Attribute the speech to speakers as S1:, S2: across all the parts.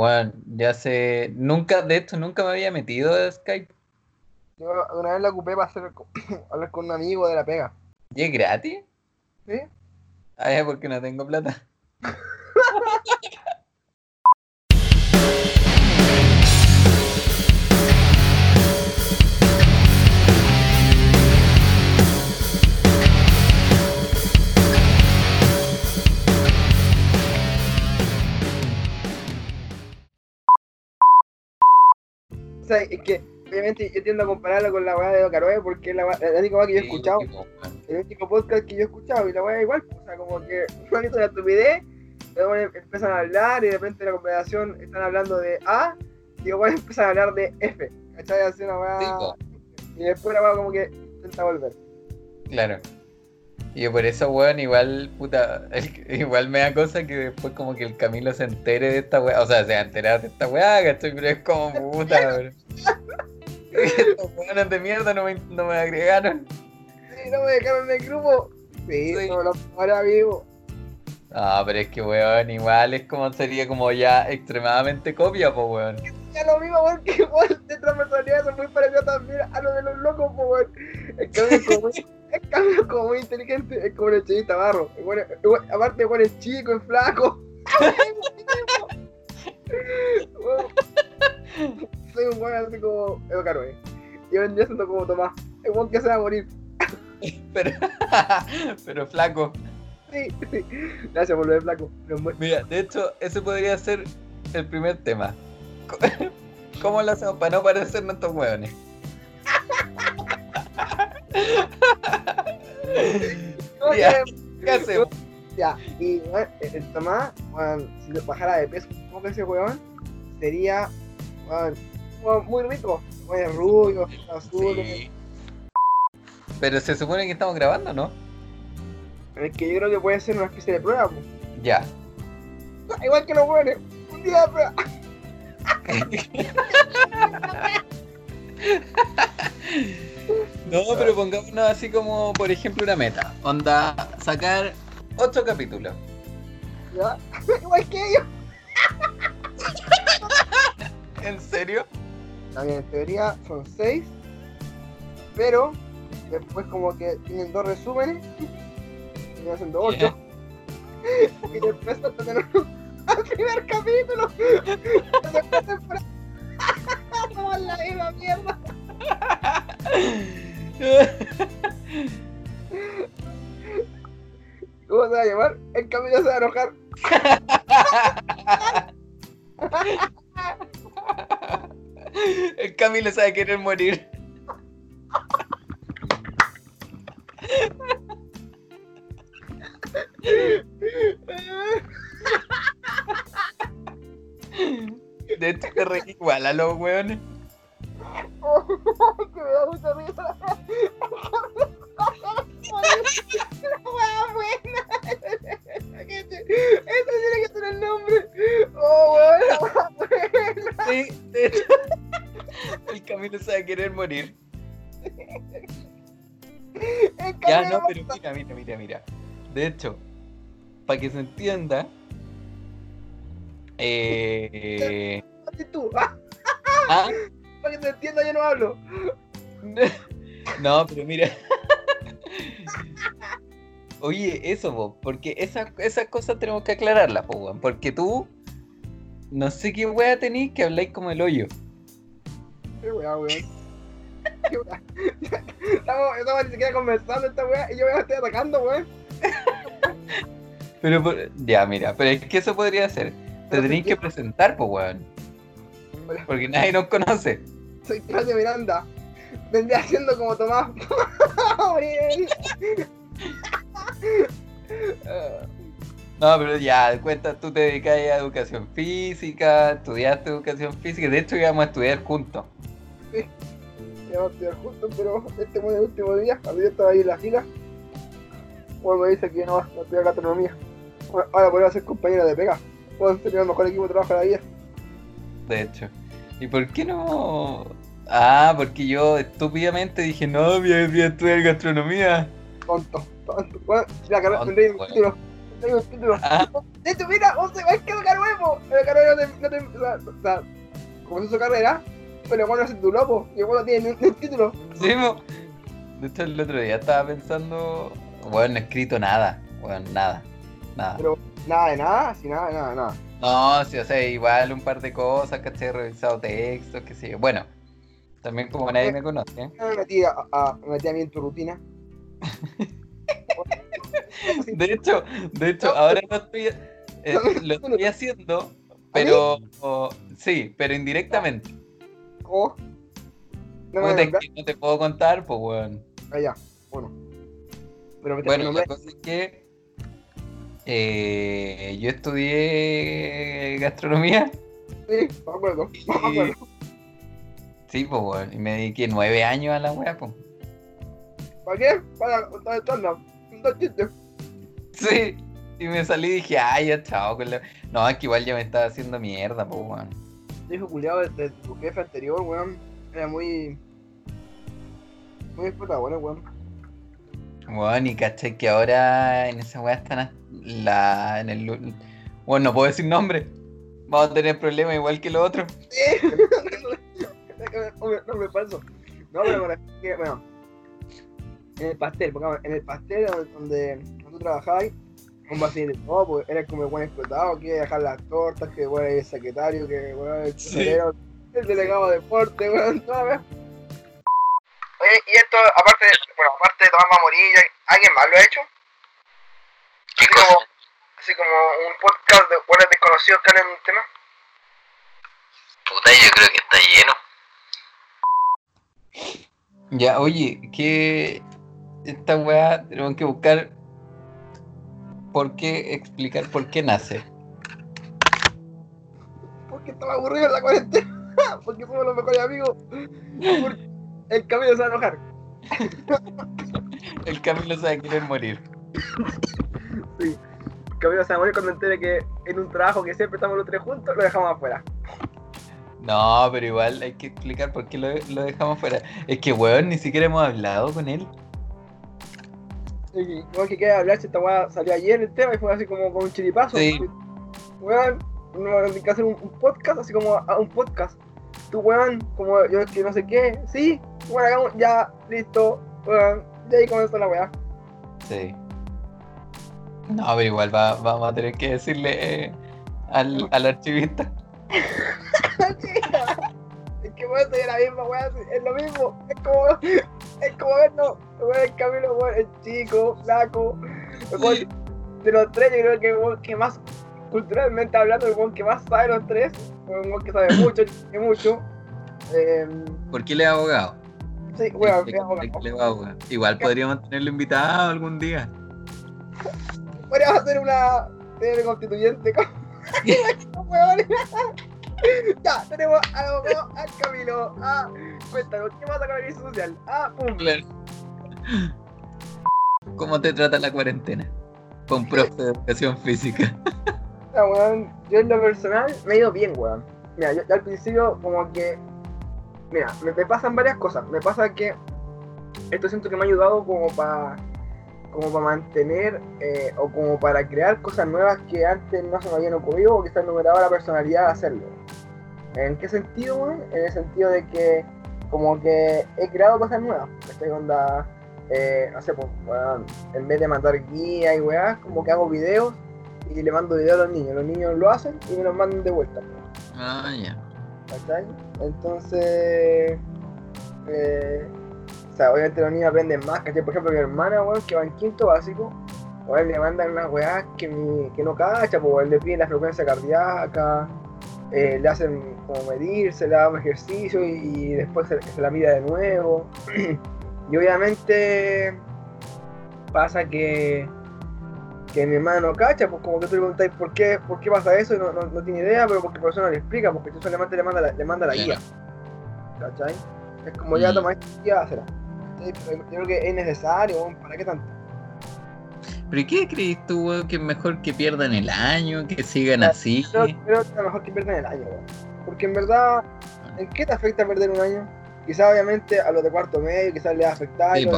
S1: Bueno, ya sé. Nunca, de hecho, nunca me había metido a Skype.
S2: Yo una vez la ocupé para hacer, hablar con un amigo de la pega.
S1: ¿Y es gratis?
S2: ¿Sí?
S1: Ah, ya, porque no tengo plata.
S2: sea, es que obviamente yo tiendo a compararla con la weá de Ocaroe porque es la, la única weá que yo he escuchado, el único podcast que yo he escuchado y la weá igual, o sea, como que un hizo la estupidez, luego empiezan a hablar y de repente en la conversación están hablando de A y luego empiezan a hablar de F, ¿cachai? Así una weá, y después la weá como que intenta volver.
S1: Claro. Y por eso, weón, igual, puta, el- igual me da cosa que después como que el Camilo se entere de esta weá, o sea, se va a enterar de esta weá, ¿cachai? Pero es como puta. Estos weones de mierda no me, no me agregaron.
S2: Sí, no me dejaron en el grupo. Sí,
S1: Sí.
S2: no lo ahora vivo.
S1: Ah, pero es que, weón, igual es como sería como ya extremadamente copia, pues, weón.
S2: Ya lo mismo, porque igual de transversalidad son muy parecidos también a lo de los locos, po, weón. El cambio es como el cambio como muy inteligente, es como el chinita barro. Igual- aparte, igual es chico, es flaco. Weón. Soy un weón así como Edo Caroe. Y hoy en día siento como Tomás. El weón que se va a morir.
S1: Pero, pero flaco.
S2: Sí, sí. Gracias por lo de flaco.
S1: Mira, de hecho, ese podría ser el primer tema. ¿Cómo lo hacemos para no parecer nuestros hueones? Ya.
S2: que-
S1: ¿Qué hacemos?
S2: Ya, y bueno, el Tomás, bueno, si bajara de peso un poco ese weón, sería bueno, muy rico. Weón, rubio, azul.
S1: Sí. Pero se supone que estamos grabando, ¿no?
S2: Es que yo creo que puede ser una especie de prueba. po.
S1: Ya.
S2: Igual que los weones, un día de prueba.
S1: No, pero pongámonos así como, por ejemplo, una meta. Onda, sacar ocho capítulos.
S2: ¿Ya? Igual que ellos.
S1: ¿En serio?
S2: También en teoría son seis, pero después como que tienen dos resúmenes, y van siendo ocho. Y después hasta tener al primer capítulo. Somos la misma mierda. ¿Cómo se va a llamar? El camino se va a enojar.
S1: El Camilo sabe querer morir. De hecho, te reí igual a los hueones. Morir. Ya, no, pero mira, mira, mira, mira. De hecho, para que se entienda. Eh,
S2: tú. Ah, Para que se entienda, yo no hablo.
S1: No, pero mira. Oye, eso, po, porque esas esas cosas tenemos que aclararlas, po, weón, porque tú no sé qué wea tenéis que habláis como el hoyo.
S2: Qué wea, weón. Estamos, estamos ni siquiera conversando esta wea y yo me estoy atacando, weón.
S1: Pero ya, mira, pero es que eso podría ser. Te tenéis
S2: sí,
S1: que presentar, pues, weón. Porque nadie nos conoce.
S2: Soy Claudio Miranda. Vendría siendo como Tomás.
S1: No, pero ya, cuenta, tú te dedicas a educación física, estudiaste educación física, de hecho íbamos a estudiar juntos.
S2: Vamos a estudiar juntos, pero este el último día, cuando yo estaba ahí en la fila, bueno, me dice que no va a estudiar gastronomía. Bueno, ahora podría ser compañero de pega. Puedo tener el mejor equipo de trabajo de la vida.
S1: De hecho. ¿Y por qué no? Ah, porque yo estúpidamente dije, no, voy a, a estudiar gastronomía.
S2: Tonto, tonto. Bueno, la carrera tendría un título. Hay un título. De hecho, mira, vos se va a quedar nuevo. El carrera no te, no te, o sea, o sea, comenzó su carrera, pero bueno, se tituló, po, y bueno, tiene un, un título.
S1: Sí, mo. De hecho, el otro día estaba pensando. Bueno, no he escrito nada. Bueno, nada. Nada.
S2: Pero nada de nada, sin nada de nada, nada.
S1: No, sí, o sea, igual un par de cosas, ¿cachai? He revisado textos, qué sé yo. Bueno, también como nadie me conoce. ¿eh?
S2: Me metí a, a- me metí a mí en tu rutina.
S1: De hecho, de hecho, ahora no estoy, eh, lo estoy haciendo, pero sí, pero indirectamente.
S2: ¿Cómo? No me
S1: te puedo contar, pues weón.
S2: Ah, ya, bueno. Pero
S1: Bueno, la cosa es que eh, yo estudié gastronomía.
S2: Sí, me acuerdo. Me acuerdo.
S1: sí, pues weón, y me dediqué nueve años a la weá, pues.
S2: ¿Para qué? Para contar el chistes.
S1: Sí, y me salí y dije, ay, ya chao. Con la... No, es que igual ya me estaba haciendo mierda, pues weón.
S2: Hijo culiado de, de tu jefe anterior, weón. Era muy. Muy explotado, bueno, weón.
S1: Weón, y caché que ahora en esa weá están la, en el... Bueno, no puedo decir nombre. Vamos a tener problemas igual que los otros.
S2: Sí. no me paso. No, pero que, bueno. En el pastel, porque en el pastel donde, donde tú trabajabas, un vacío de todo, pues era como el buen explotado, que iba a dejar las tortas, que bueno, el secretario, que bueno, el
S1: Sí.
S2: el delegado de deporte, weón, toda vez. Oye, y esto, aparte, bueno, aparte de Tomás Mamorilla, ¿alguien más lo ha hecho?
S3: ¿Qué
S2: Así
S3: cosa?
S2: como, así como un podcast de buenos desconocidos que hablan de un tema.
S3: Puta, yo creo que está lleno.
S1: Ya, oye, que esta weá tenemos que buscar por qué explicar por qué nace.
S2: Porque estaba aburrido en la cuarentena. Porque somos los mejores amigos. Porque el camino se va a enojar.
S1: El Camilo se va a querer morir.
S2: Sí. El camino se va a morir cuando entere que en un trabajo que siempre estamos los tres juntos, lo dejamos afuera.
S1: No, pero igual hay que explicar por qué lo, lo dejamos fuera. Es que, weón, ni siquiera hemos hablado con él.
S2: Y igual que queda hablar si esta weá salió ayer el tema y fue así como con un chiripazo.
S1: Sí.
S2: Weón, no hay que hacer un, un podcast, así como a un podcast. Tú, weón, como yo que no sé qué, sí, bueno, hagamos, ya, listo, weón, y ahí comenzó la weá.
S1: Sí. No, pero igual va- vamos a tener que decirle eh, al, al archivista.
S2: es que weón, soy la misma weá, es lo mismo, es como, es como vernos, weón, el camino, weón, el chico, flaco, de los tres, yo creo que el weón que más, culturalmente hablando, el weón que más sabe de los tres, el weón que sabe mucho, que mucho, eh,
S1: ¿Por qué le es abogado?
S2: sí, weón, es
S1: que
S2: abogado.
S1: le es abogado. Igual podríamos tenerlo invitado algún día.
S2: Podríamos hacer una TV constituyente con. Ya, tenemos al abogado, al Camilo. Ah, cuéntanos, ¿qué pasa con el servicio social? Ah, pum.
S1: Claro. ¿Cómo te trata la cuarentena? Con profe de educación física.
S2: Ya, weón, yo en lo personal me ha ido bien, weón. Mira, yo, yo al principio como que... Mira, me, me pasan varias cosas. Me pasa que esto siento que me ha ayudado como para como para mantener eh, o como para crear cosas nuevas que antes no se me habían ocurrido o quizás no me daba la personalidad de hacerlo. ¿En qué sentido, weón? En el sentido de que como que he creado cosas nuevas. Estoy onda, eh, no sé, pues, en vez de mandar guías y weás, como que hago videos y le mando videos a los niños. Los niños lo hacen y me los mandan de vuelta.
S1: Ah, ya.
S2: ¿Cachai? Entonces, eh, sea, obviamente los niños aprenden más, ¿cachai? Por ejemplo, mi hermana, weón, que va en quinto básico, weón, le mandan unas weás que, mi- que no cacha, pues, le piden la frecuencia cardíaca, eh, le hacen como medirse, le dan ejercicio y, y después se, se la mira de nuevo. y obviamente pasa que que mi hermana no cacha, pues como que tú le preguntáis por qué, por qué pasa eso y no, no, no tiene idea, pero porque el profesor no le explica, porque tú solamente le manda la, le manda la guía. ¿Cachai? Es como ya toma esta guía, hazla. Yo creo que es necesario, weón, ¿para qué tanto?
S1: ¿Pero qué crees tú, weón, que es mejor que pierdan el año, que sigan así?
S2: Creo, creo que es mejor que pierdan el año, weón. Porque en verdad, ¿en qué te afecta perder un año? Quizás obviamente a los de cuarto medio, quizás les va a afectar,
S1: Sí,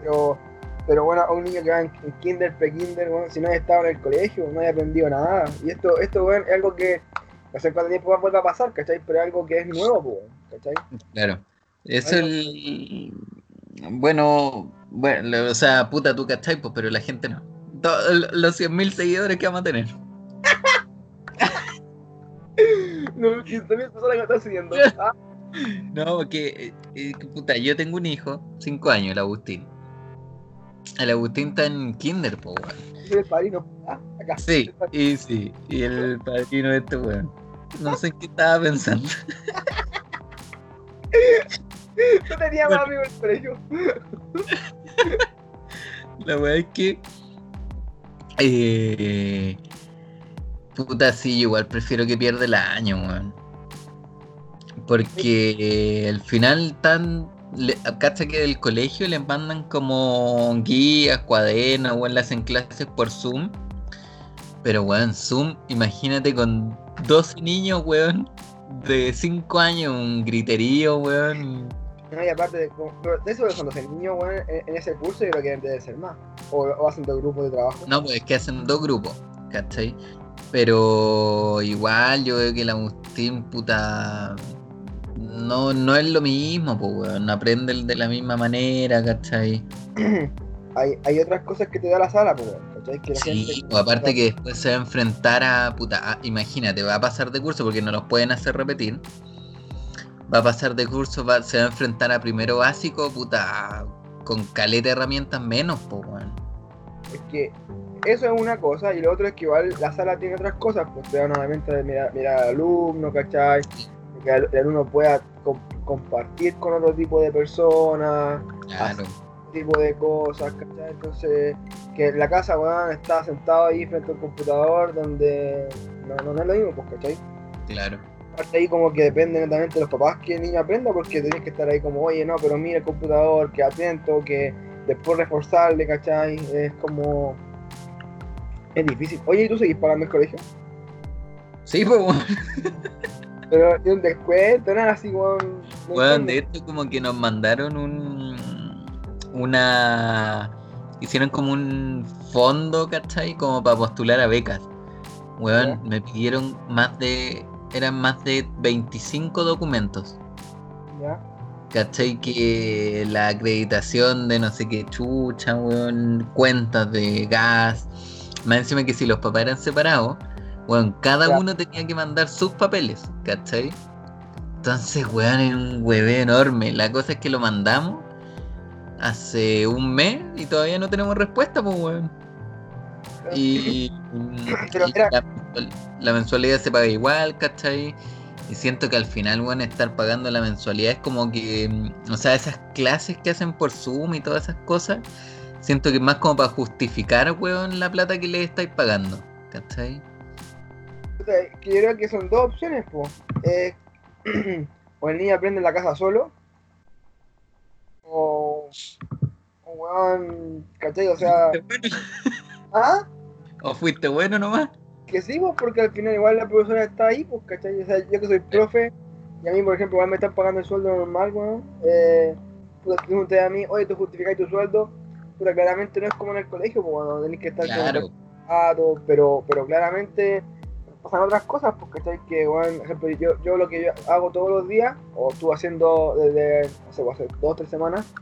S2: pero Pero bueno, a un niño que va en, en kinder, pre-kinder, bueno, si no haya estado en el colegio, no haya aprendido nada. Y esto, esto bueno, es algo que no sé cuánto tiempo va a volver a pasar, ¿cachai? Pero es algo que es nuevo, pues, ¿cachai?
S1: Claro. Eso el. Bueno, bueno, o sea, puta tú, ¿cachai? Pues, pero la gente no. Los 100.000 seguidores que vamos a tener.
S2: No, 15 mil personas que me están siguiendo. Ah,
S1: No, porque, eh, eh, puta, yo tengo un hijo, 5 años, el Agustín. El Agustín está en kinder, po, weón.
S2: soy el padrino. Ah, acá.
S1: Sí, y sí, y el padrino de este weón. No sé qué estaba pensando.
S2: No tenía más amigos en el colegio.
S1: La weá es que. Eh, puta, sí, igual prefiero que pierda el año, weón. Porque eh, al final tan. Cacha que del colegio le mandan como guías, cuadernos, weón, le hacen clases por Zoom. Pero weón, Zoom, imagínate con 12 niños, weón, de 5 años, un griterío, weón.
S2: No, y aparte, de, de eso de cuando el niño, bueno, en, en ese curso yo creo que debe ser más. O, o hacen dos grupos de trabajo.
S1: No, pues es que hacen dos grupos, ¿cachai? Pero igual yo veo que el Agustín, puta, no, no es lo mismo, pues, weón. No aprende de la misma manera, ¿cachai?
S2: hay, hay otras cosas que te da la sala, pues, la
S1: Sí,
S2: gente-
S1: o aparte que después se va a enfrentar a, puta, a- imagínate, va a pasar de curso porque no los pueden hacer repetir. Va a pasar de curso, va- se va a enfrentar a primero básico, puta, con caleta de herramientas menos, pues, weón.
S2: Es que eso es una cosa, y lo otro es que igual la sala tiene otras cosas, pues te da una herramienta de mirar, mirar al alumno, ¿cachai? Que el, el alumno pueda com- compartir con otro tipo de personas,
S1: Claro,
S2: otro tipo de cosas, ¿cachai? Entonces, que en la casa, weón, está sentado ahí frente al computador, donde no, no, no es lo mismo, pues, ¿cachai?
S1: claro.
S2: Ahí como que depende netamente de los papás que el niño aprenda, porque tenés que estar ahí como, oye, no, pero mira el computador, que atento, que después reforzarle, ¿cachai? Es como... Es difícil. Oye, ¿y tú seguís pagando el colegio?
S1: Sí, pues, weón.
S2: Pero hay un descuento, nada así, weón. no
S1: Bueno, de hecho como que nos mandaron un una hicieron como un fondo, ¿cachai? Como para postular a becas. Weón, me pidieron más de eran más de 25 documentos.
S2: ¿Ya?
S1: ¿Cachai? Que la acreditación de no sé qué chucha, weón, cuentas de gas. Más encima que si los papás eran separados, weón, cada
S2: Ya.
S1: uno tenía que mandar sus papeles, ¿cachai? Entonces, weón, es un hueve enorme. La cosa es que lo mandamos hace un mes y todavía no tenemos respuesta, pues, weón. Y,
S2: Pero
S1: y
S2: mira.
S1: la, mensual- la mensualidad se paga igual, ¿cachai? Y siento que al final, weón, estar pagando la mensualidad es como que, mm, o sea, esas clases que hacen por Zoom y todas esas cosas, siento que es más como para justificar, weón, la plata que le estáis pagando, ¿cachai?
S2: O sea, que yo creo que son dos opciones, pues. o el niño aprende en la casa solo, o... O, weón, ¿cachai? O sea... ¿Ah?
S1: ¿O fuiste bueno nomás?
S2: Que sí, pues, porque al final igual la profesora está ahí, pues, ¿cachai? O sea, yo que soy profe, y a mí, por ejemplo, igual me están pagando el sueldo normal, weón. Eh, puta, si pregunté a mí, oye, tú justificáis tu sueldo, puta, claramente no es como en el colegio, pues, cuando tenés que estar
S1: Claro,
S2: pero, pero claramente pasan otras cosas, pues, ¿cachai? Que, weón, por ejemplo, yo, yo lo que yo hago todos los días, o estuve haciendo desde, no sé, hace dos o tres semanas,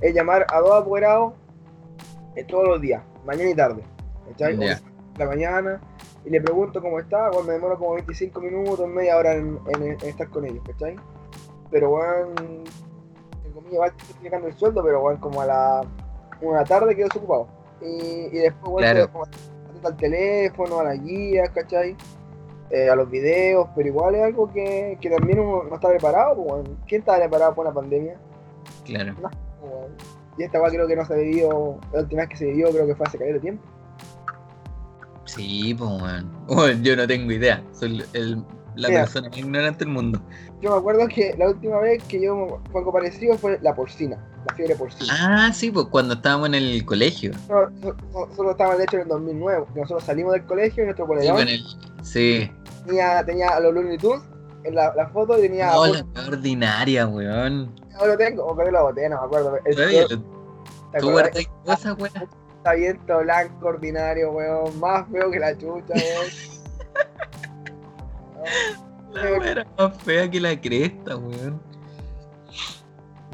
S2: es llamar a dos apoderados eh, todos los días, mañana y tarde,
S1: Ya.
S2: la mañana y le pregunto cómo está, bueno, me demoro como 25 minutos, media hora en, en- en estar con ellos, ¿cachai? Pero bueno, comillas, estoy explicando el sueldo, pero bueno, como a la una tarde quedo desocupado. Y, y después bueno,
S1: Claro.
S2: al teléfono, a las guías, ¿cachai? Eh, a los videos, pero igual es algo que, que también uno no está preparado, pues. ¿quién está preparado para una pandemia?
S1: claro.
S2: Pues. Y esta igual creo que no se vivió, la última vez que se vivió creo que fue hace de tiempo.
S1: Sí, pues, weón. Weón, Yo no tengo idea. Soy el- la
S2: Mira.
S1: persona más ignorante del mundo.
S2: Yo me acuerdo que la última vez que yo fue algo parecido fue la porcina, la fiebre porcina.
S1: Ah, sí, pues cuando estábamos en el colegio.
S2: No, so- so- Nosotros estábamos de hecho en el 2009, porque nosotros salimos del colegio y nuestro
S1: Sí,
S2: colegio
S1: el- sí.
S2: tenía, tenía a los Looney Tunes en la, la foto y tenía...
S1: No, la ordinaria, weón.
S2: Ahora lo tengo, o creo que la boté, no me acuerdo. El-
S1: lo-
S2: ¿Te
S1: ¿Tú guardas cosas, weón?
S2: Cortaviento blanco, ordinario, weón. Más feo que la chucha, weón.
S1: La era más fea que la cresta, weón.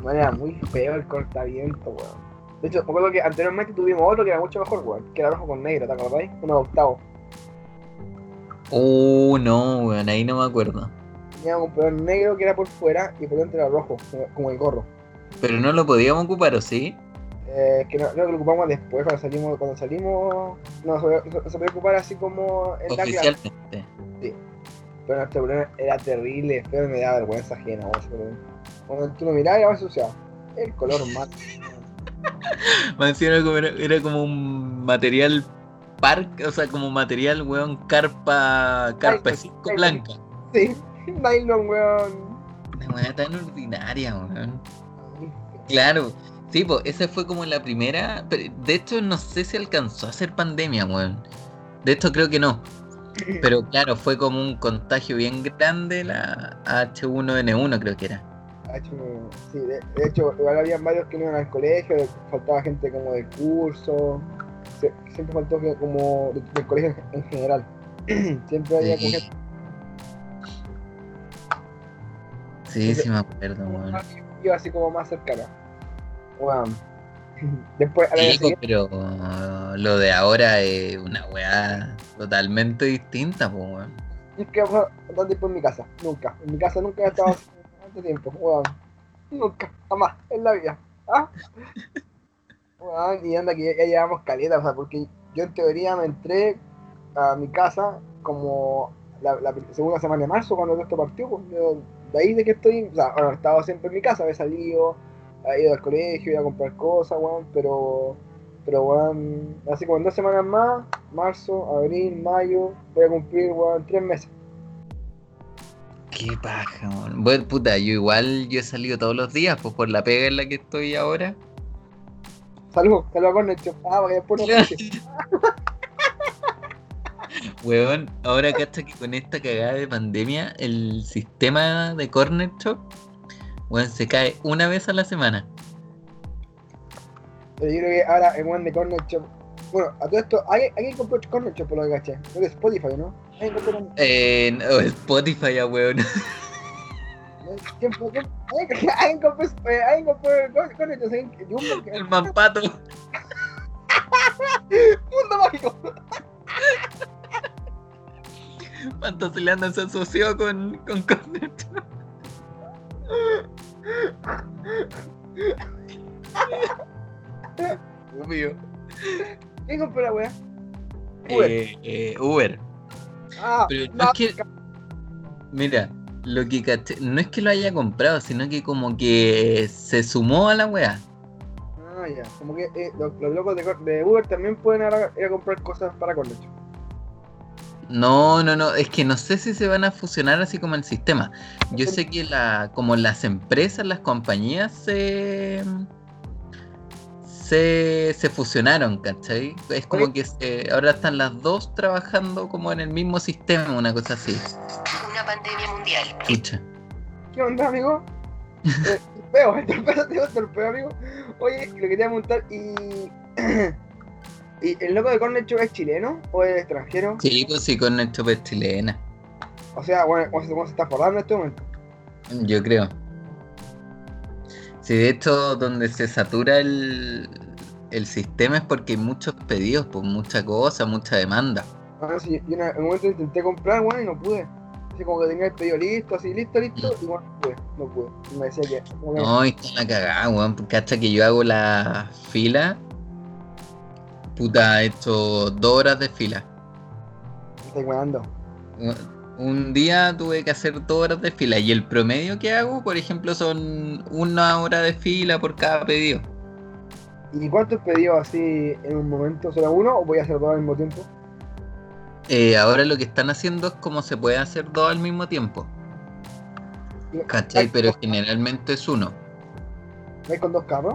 S2: No, era muy feo el cortaviento, weón. De hecho, me acuerdo que anteriormente tuvimos otro que era mucho mejor, weón. Que era rojo con negro, ¿te acordáis? Uno de octavo.
S1: Oh, no, weón, ahí no me acuerdo.
S2: Teníamos un peón negro que era por fuera y por dentro era rojo, como el gorro.
S1: Pero no lo podíamos ocupar, ¿o sí?
S2: Eh, que no, no que lo ocupamos después, cuando salimos, cuando salimos, no se, podía ocupar así como en la clase.
S1: Oficialmente.
S2: Pero nuestro problema era terrible, y me daba vergüenza ajena, problema. Cuando tú lo mirabas, ya ensuciado. El color.
S1: Me decían era como, era, como un material park, o sea, como material, weón, carpa, carpa
S2: Ay,
S1: 5
S2: ay,
S1: blanca.
S2: Sí, nylon, weón.
S1: Una weá tan ordinaria, weón. Claro, sí, pues esa fue como la primera. pero de hecho, no sé si alcanzó a ser pandemia, weón. De hecho, creo que no. Pero claro, fue como un contagio bien grande la H1N1, creo que era.
S2: Ha hecho, sí, de, de hecho, igual había varios que no iban al colegio, faltaba gente como de curso, se- siempre faltó que como de- del colegio en, en general. siempre había
S1: Sí,
S2: gente
S1: sí, sí me acuerdo, weón.
S2: iba así como más cercana. Después, a
S1: Sí, pues, pero uh, lo de ahora es una weá totalmente distinta, pues, weón.
S2: nunca he pasado tanto tiempo en mi casa, nunca. En mi casa nunca he estado tanto tiempo, weón. Nunca, jamás, en la vida. ¿Ah? Weón, y anda que ya, ya llevamos caleta, o sea, porque yo en teoría me entré a mi casa como la, la segunda semana de marzo cuando esto partió, pues, yo- de ahí de que estoy, o sea, bueno, he estado siempre en mi casa, he salido, he ido al colegio, ido a comprar cosas, weón, pero, pero weón, así como en dos semanas más, marzo, abril, mayo, voy a cumplir, weón, tres meses.
S1: Qué paja, weón. Bueno, puta, yo igual yo he salido todos los días, pues por la pega en la que estoy ahora.
S2: Salud, salud con hecho. Ah, porque después no.
S1: Weón, ahora cacha que con esta cagada de pandemia, el sistema de Corner Shop, weón, se cae una vez a la semana.
S2: Pero yo creo que ahora el one de Corner Shop. Bueno, a todo esto, ¿alguien, alguien compró Corner Shop por lo que caché? Creo que Spotify, ¿no? ¿Alguien compró Corner
S1: Eh, no, Spotify, ah, weón.
S2: ¿Alguien, compró, alguien compró Corner Shop?
S1: El mampato.
S2: Mundo mágico.
S1: Fantasyland se asoció con, con Corner Shop. Obvio.
S2: ¿Quién compró la wea? Uber.
S1: Eh, eh, Uber.
S2: Ah,
S1: Pero no es que. Mira, lo que caché, no es que lo haya comprado, sino que como que se sumó a la weá.
S2: Ah, ya. Como que eh, los, los locos de, Uber también pueden ir a comprar cosas para Shop.
S1: No, no, no, es que no sé si se van a fusionar así como el sistema. Yo sé que la, como las empresas, las compañías se, se, se fusionaron, ¿cachai? Es como que se- ahora están las dos trabajando como en el mismo sistema, una cosa así.
S4: Una pandemia mundial.
S1: Escucha.
S2: ¿Qué onda, amigo? eh, torpeo, el torpeo, digo, torpeo, amigo. Oye, lo quería preguntar, ¿y, ¿y el loco de Corner Shop es chileno o es extranjero?
S1: Sí, pues sí, con el chope chilena,
S2: O sea, bueno, ¿cómo se, cómo se está forrando en este momento?
S1: yo creo. Sí, de hecho, donde se satura el, el sistema es porque hay muchos pedidos, pues mucha cosa, mucha demanda.
S2: Ah, sí, yo en un momento intenté comprar, bueno, y no pude. Así como que tenía el pedido listo, así, listo, listo, y bueno, no pude, no pude. Y me decía que, como que-
S1: No, y está la cagada, weón. Porque hasta que yo hago la fila, puta, he hecho dos horas de fila.
S2: me estoy.
S1: Un día tuve que hacer dos horas de fila y el promedio que hago, por ejemplo, son una hora de fila por cada pedido.
S2: ¿Y cuántos pedidos así en un momento? ¿Solo uno o voy a hacer dos al mismo tiempo?
S1: Eh, ahora lo que están haciendo es como se puede hacer dos al mismo tiempo. ¿Cachai?
S2: ¿vais
S1: Pero generalmente es uno.
S2: ¿Vais con dos carros?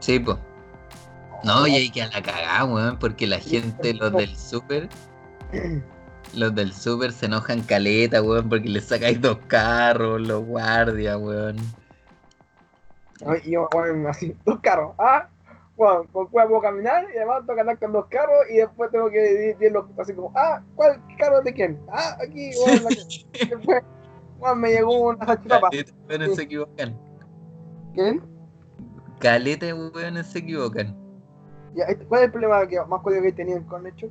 S1: Sí, pues. No, y hay que a la cagada, weón, porque la gente, los del súper, los del súper se enojan caleta, weón, porque les sacáis dos carros, los guardias, weón.
S2: Y yo, bueno, así, dos carros. Ah, Juan, con cuál puedo caminar y además tengo que andar con dos carros y después tengo que dividirlo así como, ah, ¿cuál carro es de quién? Ah, aquí, Juan, la- después, Juan, me llegó una salchipapa.
S1: Caleta se equivocan.
S2: ¿Quién?
S1: Caleta weones se equivocan.
S2: Ya, este- ¿Cuál es el problema que más código que tenido con hecho?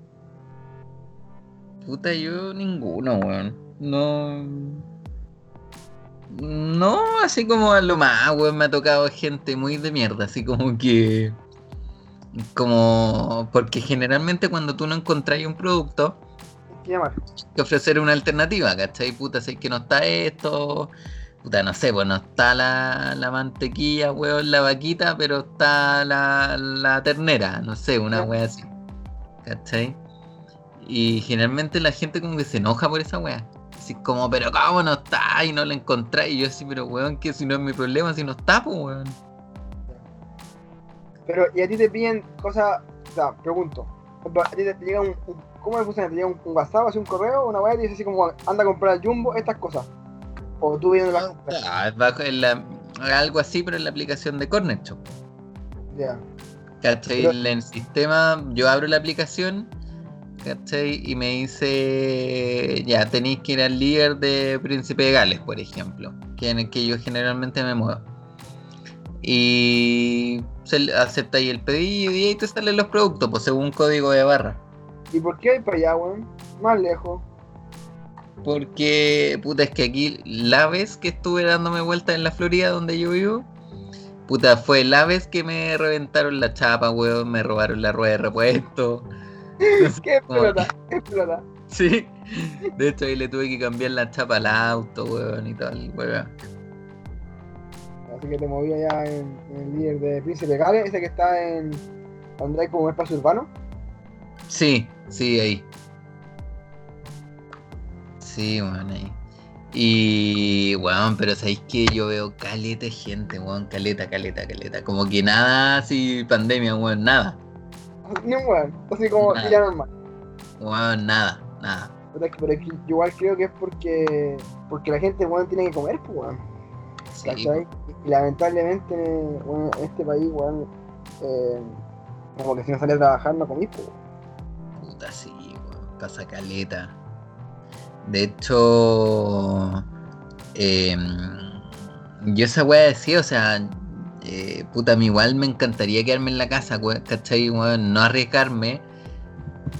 S1: Puta, yo ninguno, weón. No. No, así como a lo más, weón, me ha tocado gente muy de mierda, así como que. Como. Porque generalmente cuando tú no encontrás un producto,
S2: llamar.
S1: que ofrecer una alternativa, ¿cachai? Puta, si es que no está esto. Puta, no sé, pues no está la, la mantequilla, weón, la vaquita, pero está la, la ternera, no sé, una wea así. ¿Cachai? Y generalmente la gente como que se enoja por esa wea. Así como, pero ¿cómo no está? Y no la encontré. Y yo así, pero weón, que si no es mi problema, si no está, pues weón.
S2: Pero, ¿y a ti te piden cosas? O sea, pregunto. ¿A ti te, llega un, un- ¿Cómo funciona? ¿Te llega un, un WhatsApp, así un correo, una weá y dice así como, anda a comprar al Jumbo estas cosas? O tú viendo las compras.
S1: Ah, es bajo en la- algo así, pero en la aplicación de Corner Shop.
S2: Ya.
S1: ¿Cachai?
S2: Pero-
S1: En el sistema, yo abro la aplicación, ¿cachai? Y me dice, ya, tenéis que ir al líder de Príncipe de Gales, por ejemplo, que en el que yo generalmente me muevo. Y aceptáis el pedido y ahí te salen los productos, pues según código de barra.
S2: ¿Y por qué hay para allá, weón? Más lejos.
S1: Porque, puta, es que aquí la vez que estuve dándome vueltas en la Florida donde yo vivo, puta, fue la vez que me reventaron la chapa, weón, me robaron la rueda de repuesto.
S2: ¿Qué? ¿Qué pelota?
S1: Sí, de hecho ahí le tuve que cambiar la chapa al auto, weón, y tal, weón.
S2: Así que te moví allá en, en el líder de Príncipe Gales, ese que está en. donde hay como un espacio urbano.
S1: Sí, sí, ahí. Sí, weón, ahí. Y, weón, pero sabéis que yo veo caleta de gente, weón, caleta, caleta, caleta. Como que nada así, pandemia, weón, nada.
S2: Ni un weón. Así como
S1: Nada.
S2: ya normal.
S1: Weón, nada, nada.
S2: Pero es que, pero yo igual creo que es porque. porque la gente, weón, tiene que comer, pues, weón.
S1: Sí.
S2: Y lamentablemente, bueno, en este país, weón, eh, como que si no salí a trabajar no comí, pues.
S1: puta, sí, weón, pasa caleta. De hecho, em, yo esa weá decía, o sea, eh, puta, a mí igual me encantaría quedarme en la casa, ¿cachai? Weón, no arriesgarme,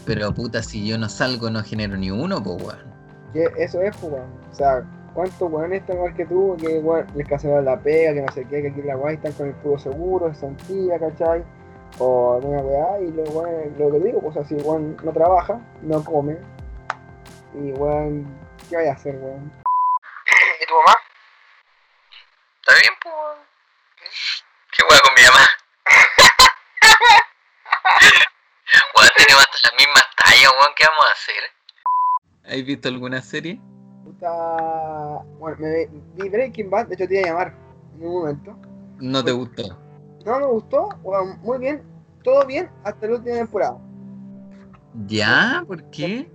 S1: pero puta, si yo no salgo no genero ni uno, pues weón.
S2: Eso es, weón. O sea, ¿cuántos weones están igual que tú? Que weón, les cancelaron la pega, que no sé qué, que aquí la weá están con el puro seguro, sentía, ¿cachai? O una weá, y lo, weón, lo que digo, pues así, weón, no trabaja, no come. Y weón, ¿qué vaya a hacer, weón?
S3: ¿Y tu mamá? ¿Está bien, pues? ¿Qué hueá con mi mamá? Hasta las mismas tallas, weón, ¿qué vamos a hacer?
S1: ¿Has visto alguna serie?
S2: Puta. Bueno, me vi Breaking Bad, de hecho te iba a llamar en un momento.
S1: ¿No te gustó?
S2: No me gustó, bueno, muy bien, todo bien hasta la última temporada.
S1: ¿Ya? ¿Por qué?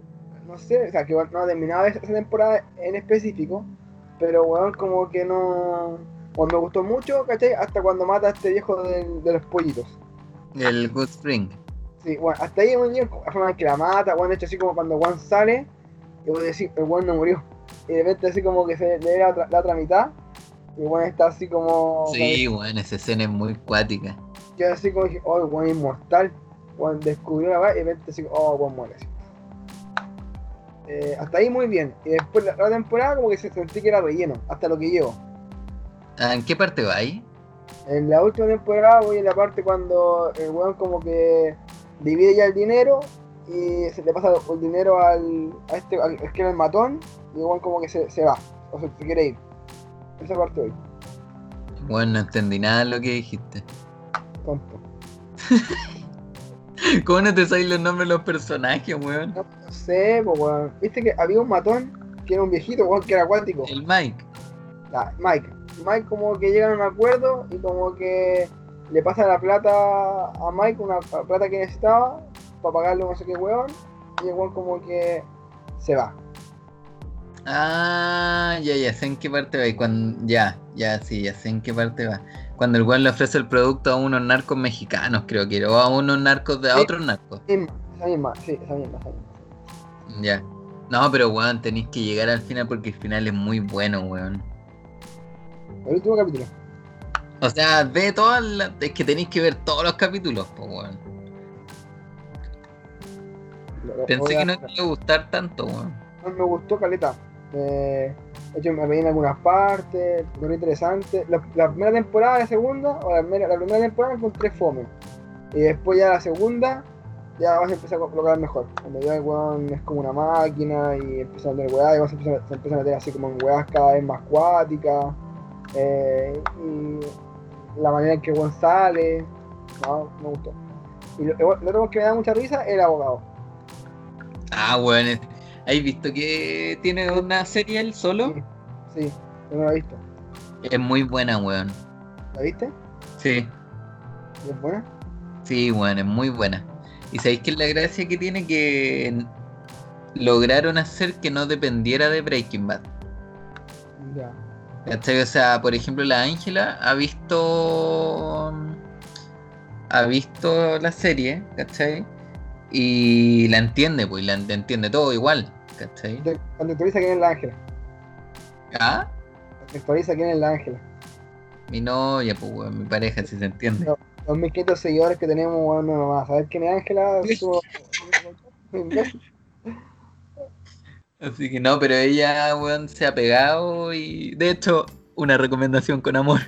S2: No sé, o sea, que bueno, no ha terminado esa esa temporada en específico, pero weón, como que no. Bueno, me gustó mucho, ¿cachai? Hasta cuando mata a este viejo de, los pollitos.
S1: El Good Spring.
S2: Sí, bueno, hasta ahí muy bien, la forma en que la mata, bueno, de hecho así como cuando Juan sale, y vos decís, el Juan no murió. Y de repente así como que se le ve la otra, la otra mitad, y Juan está así como.
S1: Sí, weón, esa escena es muy cuática.
S2: Yo así como dije, oh, Juan inmortal. Juan descubrió la weá y de repente así, oh, Juan muere. así. Eh, hasta ahí muy bien. Y después la, la temporada como que se sentí que era relleno, hasta lo que llevo.
S1: Ah, ¿En qué parte va ahí?
S2: En la última temporada voy en la parte cuando el weón como que divide ya el dinero y se le pasa el dinero al, a este, al al que era el matón y weón como que se, se va, o sea, se quiere ir. Esa parte hoy,
S1: Bueno, no entendí nada de lo que dijiste.
S2: tonto.
S1: ¿Cómo no te sabes los nombres de los personajes, weón?
S2: No, no sé, pues weón. Viste que había un matón que era un viejito, weón, que era acuático.
S1: El Mike.
S2: La- Mike. Mike como que llegan a un acuerdo y como que le pasa la plata a Mike, una la plata que necesitaba, para pagarle no sé qué weón, y el weón como que se va.
S1: Ah, ya, ya sé en qué parte va. Y cuando, ya, ya, sí, ya sé en qué parte va. Cuando el weón le ofrece el producto a unos narcos mexicanos, creo que o a unos narcos de a
S2: Sí.
S1: otros narcos.
S2: Esa misma, sí, esa misma, esa misma.
S1: Ya. No, pero weón, tenéis que llegar al final porque el final es muy bueno, weón.
S2: El último capítulo.
S1: O sea, ve todas las. Es que tenéis que ver todos los capítulos, pues weón.
S2: Lo- lo
S1: Pensé
S2: a-
S1: que no te iba a gustar tanto, weón.
S2: No me gustó Caleta. Eh, de hecho, me reí en algunas partes, muy interesante. La, la primera temporada, la segunda, o la primera, la primera temporada encontré fome. Y después ya la segunda, ya vas a empezar a colocar mejor. Cuando ya el weón es como una máquina y empieza a meter weá, y vos se empieza, se empieza a meter así como en weás cada vez más cuáticas. Eh, y la manera en que sale, no, me gustó. Y lo, lo otro que me da mucha risa es el abogado.
S1: Ah, es- ¿Has visto que tiene una serie él solo?
S2: Sí, yo no la he visto.
S1: Es muy buena, weón.
S2: ¿La viste?
S1: Sí,
S2: ¿Y es buena?
S1: sí, weón, es muy buena. Y sabéis que la gracia que tiene que lograron hacer que no dependiera de Breaking Bad.
S2: Ya.
S1: ¿Cachai? O sea, por ejemplo, la Ángela ha visto. Ha visto la serie, ¿cachai? Y la entiende, pues, la entiende todo igual, ¿cachai?
S2: Te- Contextualiza quién es la Ángela.
S1: Ah,
S2: Contextualiza quién es la Ángela.
S1: mi novia, pues, weón, mi pareja, si se entiende.
S2: No. Los 1500 seguidores que tenemos, weón, no a saber quién es Ángela. Imbécil.
S1: Así que no, pero ella, weón, se ha pegado y. De hecho, una recomendación con amor.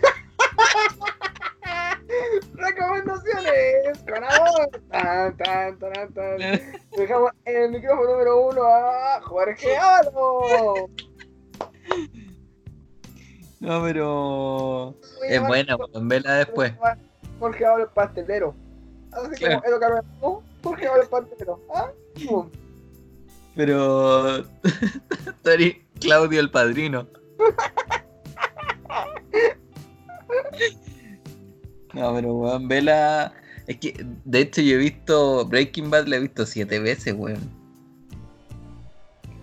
S2: Recomendaciones con amor. Tan, tan, tan, tan. Dejamos el micrófono número uno a Jorge Aro.
S1: No, pero. Es buena, weón, vela después.
S2: Jorge Aro el pastelero. Así
S1: Claro.
S2: Edo Caro, ¿no? Jorge Aro el pastelero. ¿Ah?
S1: Pero. Tú eres Claudio el padrino. No, pero weón, vela. Es que, de hecho, yo he visto Breaking Bad, la he visto siete veces, weón.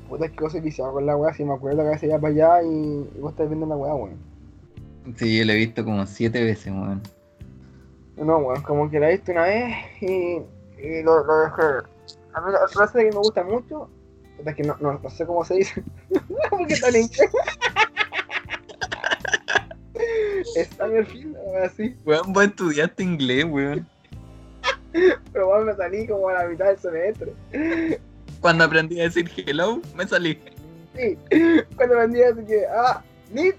S2: Puta, es que vos viciado con la weá, si me acuerdo que a veces ya para allá y, y vos estás viendo la weá, weón.
S1: Sí, yo la he visto como siete veces, weón.
S2: No, weón, como que la he visto una vez y, y lo, lo dejé. A mí la otra que me gusta mucho, es que no, no, no sé cómo se dice, porque está en inglés. Weá así,
S1: Weón, vos estudiaste inglés, weón.
S2: pero weón me salí como a la mitad del semestre.
S1: Cuando aprendí a decir hello, me salí.
S2: Sí, cuando vendía así que, ah, need,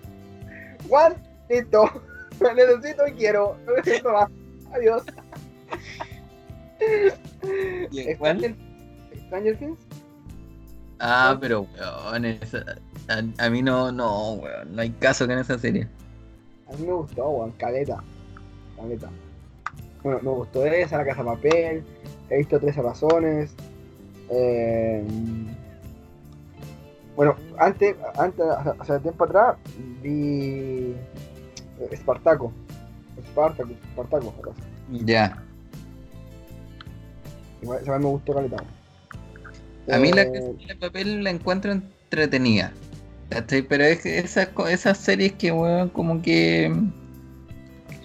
S2: one, listo, necesito y quiero, no necesito más, adiós.
S1: ¿Y cuál?
S2: Stranger, Stranger Things,
S1: Ah, pero weón, esa- a, a mí no, no, weón, no hay caso con esa serie.
S2: a mí me gustó, weón, caleta, caleta. Bueno, me gustó esa, La Casa de Papel, he visto 13 razones. eh, bueno, antes, antes, hace tiempo atrás, vi Espartaco. Espartaco, Espartaco.
S1: Ya.
S2: Igual, esa vez me gustó caleta.
S1: A mí la Casa de papel la encuentro entretenida. ¿cachai? Pero es que esas, esas series que, weón, como que.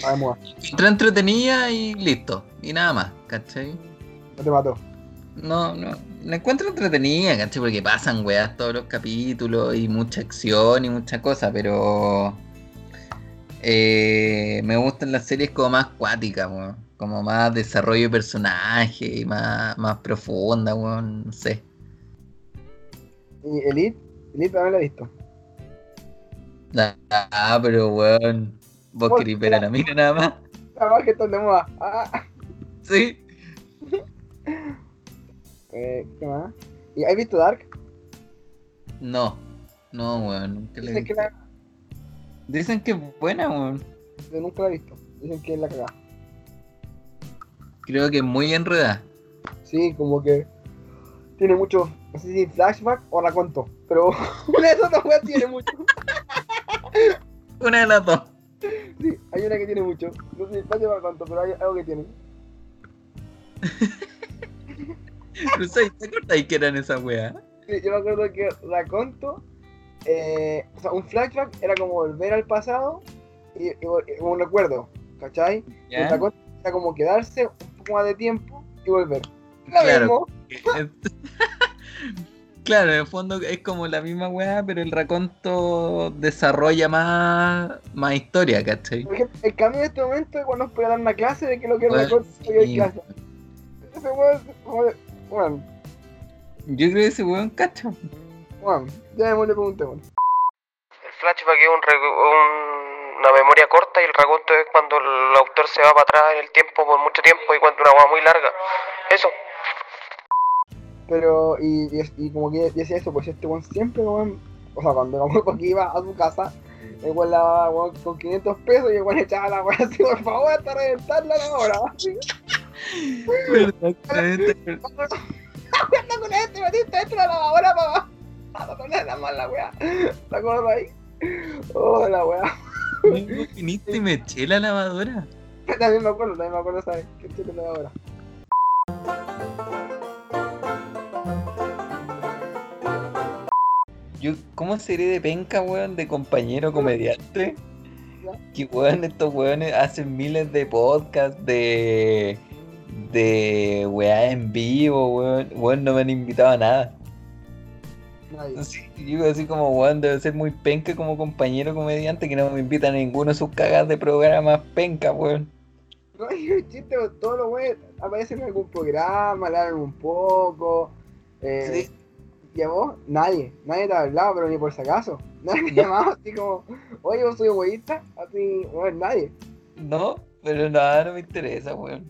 S2: ah, moda,
S1: Entra entretenida y listo. Y nada más, ¿cachai?
S2: no te mató.
S1: No, no. La encuentro entretenida, ¿cachai? Porque pasan weas todos los capítulos y mucha acción y mucha cosa, pero. eh, me gustan las series como más cuáticas, weón. Como más desarrollo de personaje y más, más profunda, weón. No sé.
S2: Y Elite, Elite también la he visto.
S1: Ah, pero weón. Vos
S2: ¿Por
S1: querés ver a la mina nada más.
S2: La más que están de moda. Ah,
S1: Sí.
S2: eh, ¿Qué más? ¿Y has visto Dark?
S1: No. No, weón. Nunca la he
S2: Dicen que, la,
S1: Dicen que es buena, weón.
S2: yo nunca la he visto. Dicen que es la cagada.
S1: Creo que es muy enredada.
S2: Sí, como que tiene mucho, no sé si flashback o la cuento, pero una de esas dos weas tiene mucho.
S1: Una de las dos.
S2: Sí, hay una que tiene mucho. No sé si flashback o la cuento, pero hay algo que tiene.
S1: No sé, ¿te acordáis que eran esas weas?
S2: Sí, yo me acuerdo que la conto eh, o sea, un flashback era como volver al pasado y, y y un recuerdo, ¿cachai? Y
S1: ¿Ya?
S2: otra cosa era como quedarse un poco más de tiempo y volver. Lo
S1: Claro.
S2: mismo.
S1: Claro, en el fondo es como la misma weá, pero el raconto desarrolla más, más historia, ¿cachai?
S2: Por ejemplo, el camino en este momento es cuando nos puede dar una clase de que lo que es
S1: Bueno,
S2: recuerdo y hay
S1: sí.
S2: clase. Ese weón, weón,
S1: Yo creo que ese weón cacho.
S2: weón, ya me le preguntemos.
S3: El flashback es un re- un- una memoria corta y el raconto es cuando el autor se va para atrás en el tiempo por mucho tiempo y cuenta una hueá muy larga. Eso.
S2: Pero, y, y, y como que decía eso, pues este weón siempre, weón, o sea, cuando la weón que iba a su casa, el weón la weón con 500 pesos y el weón echaba la weón así, por favor, hasta reventarla ahora.
S1: Exactamente.
S2: Anda con este, metiste dentro de la lavadora para, para poner la mala weá. ¿Te acuerdas ahí? Oh, la weá.
S1: Viniste y me eché la lavadora.
S2: También me acuerdo, también me acuerdo, ¿sabes? Que con la lavadora.
S1: Yo, ¿cómo seré de penca, weón, de compañero comediante? Que weón, estos weones hacen miles de podcasts de. de weá en vivo, weón. Weón, no me han invitado a nada. Sí, yo así como, weón, debe ser muy penca como compañero comediante que no me invita a ninguno de sus cagas de programas penca, weón.
S2: No, y el chiste, pues, todos los güeyes aparecen en algún programa, hablan un poco. Eh, ¿Y a vos? Nadie. Nadie te ha hablado, pero ni por si acaso. Nadie me llamaba así como, oye, vos soy egoísta. Así, bueno, nadie.
S1: No, pero nada, no me interesa, weón.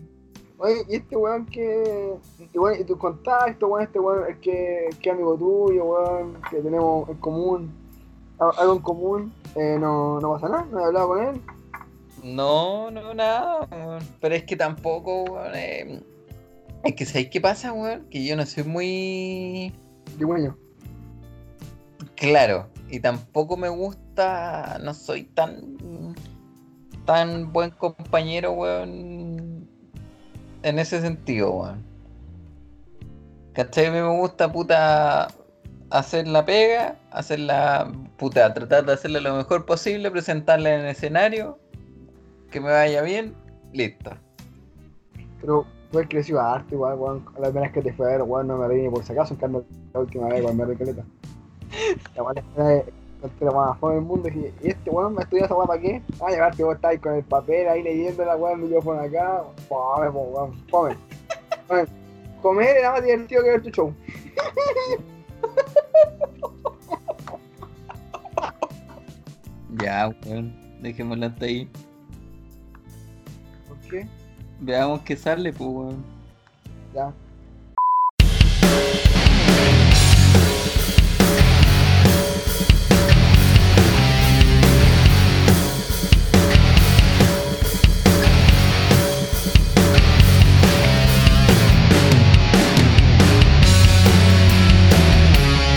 S2: Oye, y este weón que. Y, bueno, y tus contactos, weón, este weón, el que, que amigo tuyo, weón, que tenemos en común, algo en común, eh, no, no pasa nada, no he hablado con él.
S1: No, no, nada, weón. Pero es que tampoco, weón. eh, Es que ¿sabéis qué pasa, weón? Que yo no soy muy
S2: Digüeño.
S1: claro. Y tampoco me gusta. No soy tan. tan buen compañero, weón. En ese sentido, weón. ¿Cachai? A mí me gusta, puta. Hacer la pega, hacer la. puta, tratar de hacerla lo mejor posible, presentarla en el escenario, que me vaya bien, listo.
S2: Pero tú has crecido a arte, igual, weón. La primera vez que te fue a ver, weón, no me reí ni por si acaso, en cambio, la última vez, weón, me reí caleta. La la más joven del mundo. Y y este weón me estudia esa weón para qué? Ah, llevarte vos estáis con el papel ahí leyendo la weón, el micrófono acá. Fome, po, weón, fome. Comer era más divertido que ver tu show.
S1: Ya, weón, dejémosla hasta ahí.
S2: ¿Por qué?
S1: Veamos qué sale, pues, weón.
S2: Ya.